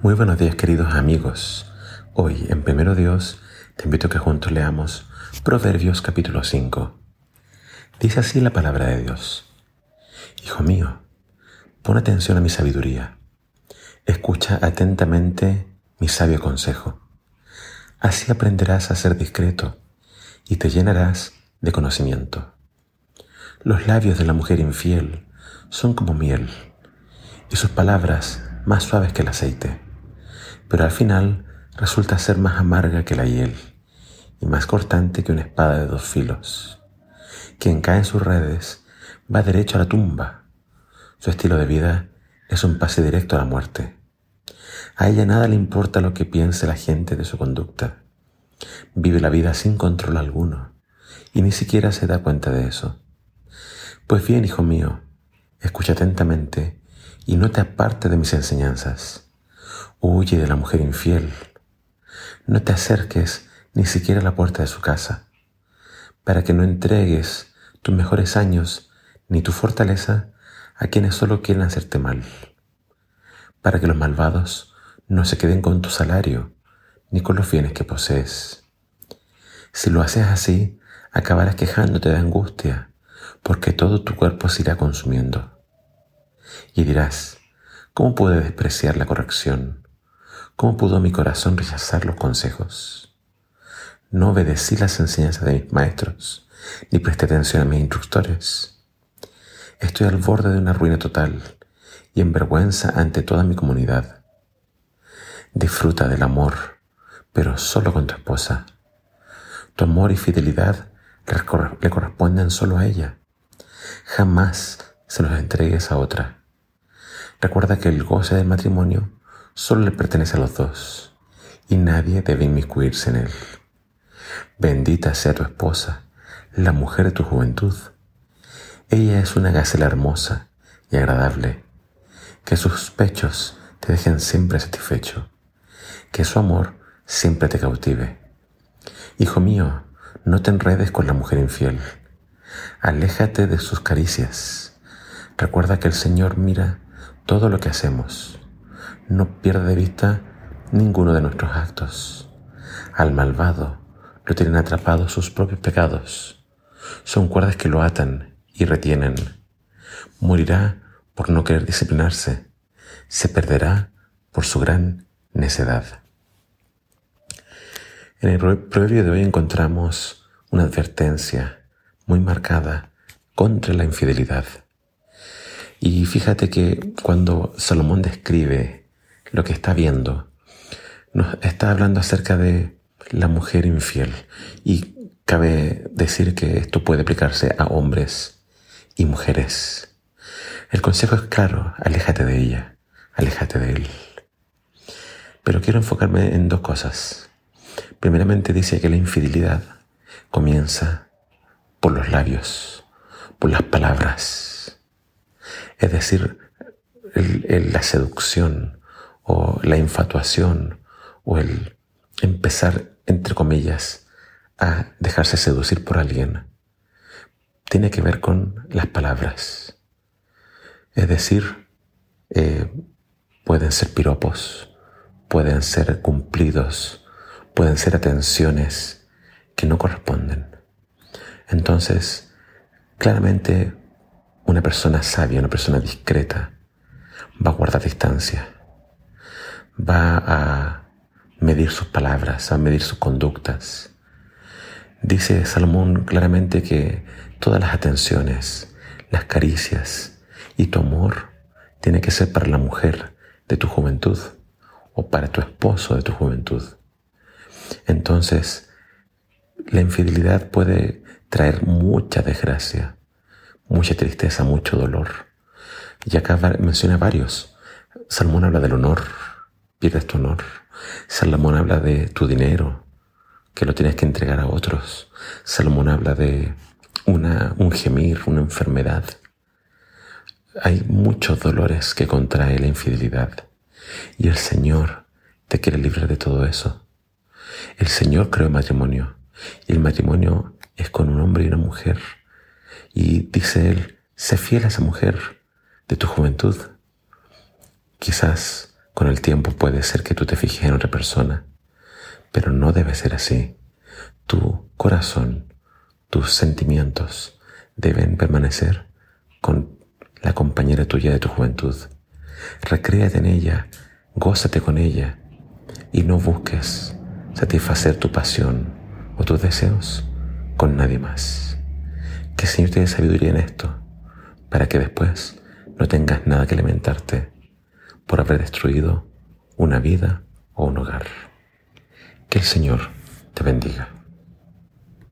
Muy buenos días queridos amigos. Hoy en Primero Dios te invito a que juntos leamos Proverbios capítulo 5. Dice así la palabra de Dios. Hijo mío, pon atención a mi sabiduría. Escucha atentamente mi sabio consejo. Así aprenderás a ser discreto y te llenarás de conocimiento. Los labios de la mujer infiel son como miel y sus palabras más suaves que el aceite pero al final resulta ser más amarga que la hiel y más cortante que una espada de dos filos. Quien cae en sus redes va derecho a la tumba. Su estilo de vida es un pase directo a la muerte. A ella nada le importa lo que piense la gente de su conducta. Vive la vida sin control alguno y ni siquiera se da cuenta de eso. Pues bien, hijo mío, escucha atentamente y no te aparte de mis enseñanzas Huye de la mujer infiel. No te acerques ni siquiera a la puerta de su casa, para que no entregues tus mejores años ni tu fortaleza a quienes solo quieren hacerte mal, para que los malvados no se queden con tu salario ni con los bienes que posees. Si lo haces así, acabarás quejándote de angustia, porque todo tu cuerpo se irá consumiendo. Y dirás, ¿cómo puede despreciar la corrección? ¿Cómo pudo mi corazón rechazar los consejos? No obedecí las enseñanzas de mis maestros, ni presté atención a mis instructores. Estoy al borde de una ruina total y en vergüenza ante toda mi comunidad. Disfruta del amor, pero solo con tu esposa. Tu amor y fidelidad le corresponden solo a ella. Jamás se los entregues a otra. Recuerda que el goce del matrimonio solo le pertenece a los dos y nadie debe inmiscuirse en él. Bendita sea tu esposa, la mujer de tu juventud. Ella es una gacela hermosa y agradable, que sus pechos te dejen siempre satisfecho, que su amor siempre te cautive. Hijo mío, no te enredes con la mujer infiel, aléjate de sus caricias. Recuerda que el Señor mira todo lo que hacemos no pierda de vista ninguno de nuestros actos. Al malvado lo tienen atrapado sus propios pecados. Son cuerdas que lo atan y retienen. Morirá por no querer disciplinarse. Se perderá por su gran necedad. En el proverbio de hoy encontramos una advertencia muy marcada contra la infidelidad. Y fíjate que cuando Salomón describe lo que está viendo. Nos está hablando acerca de la mujer infiel y cabe decir que esto puede aplicarse a hombres y mujeres. El consejo es claro, aléjate de ella, aléjate de él. Pero quiero enfocarme en dos cosas. Primeramente dice que la infidelidad comienza por los labios, por las palabras. Es decir, la seducción, o la infatuación o el empezar, entre comillas, a dejarse seducir por alguien, tiene que ver con las palabras. Es decir, eh, pueden ser piropos, pueden ser cumplidos, pueden ser atenciones que no corresponden. Entonces, claramente una persona sabia, una persona discreta, va a guardar distancia va a medir sus palabras, a medir sus conductas. Dice Salomón claramente que todas las atenciones, las caricias y tu amor tiene que ser para la mujer de tu juventud o para tu esposo de tu juventud. Entonces, la infidelidad puede traer mucha desgracia, mucha tristeza, mucho dolor. Y acá menciona varios. Salomón habla del honor, pierdes tu honor. Salomón habla de tu dinero, que lo tienes que entregar a otros. Salomón habla de una, un gemir, una enfermedad. Hay muchos dolores que contrae la infidelidad y el Señor te quiere librar de todo eso. El Señor creó matrimonio y el matrimonio es con un hombre y una mujer. Y dice Él, sé fiel a esa mujer de tu juventud. Quizás Con el tiempo puede ser que tú te fijes en otra persona, pero no debe ser así. Tu corazón, tus sentimientos deben permanecer con la compañera tuya de tu juventud. Recréate en ella, gózate con ella y no busques satisfacer tu pasión o tus deseos con nadie más. Que el Señor te dé sabiduría en esto, para que después no tengas nada que lamentarte por haber destruido una vida o un hogar. Que el Señor te bendiga.